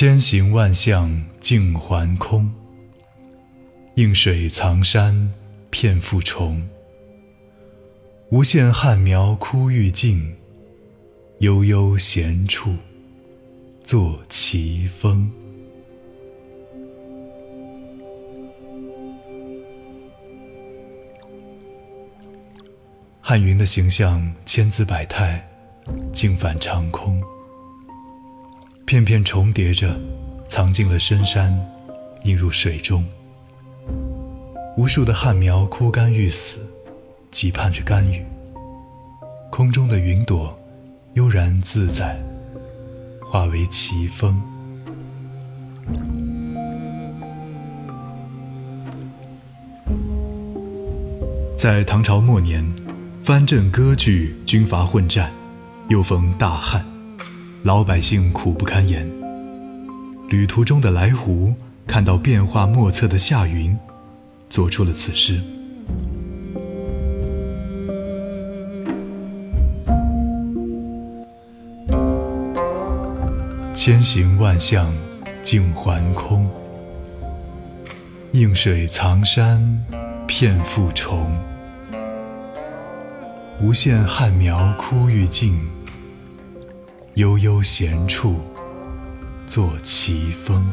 千行万象尽还空，映水藏山片复重。无限汉苗枯欲尽，悠悠闲处作奇峰。汉云的形象千姿百态，尽返长空。片片重叠着，藏进了深山，映入水中。无数的旱苗枯干欲死，急盼着甘雨。空中的云朵悠然自在，化为奇峰。在唐朝末年，藩镇割据，军阀混战，又逢大旱。老百姓苦不堪言。旅途中的来胡看到变化莫测的夏云，做出了此诗：千行万象尽还空，映水藏山片复重。无限旱苗枯欲尽。悠悠闲处，作奇峰。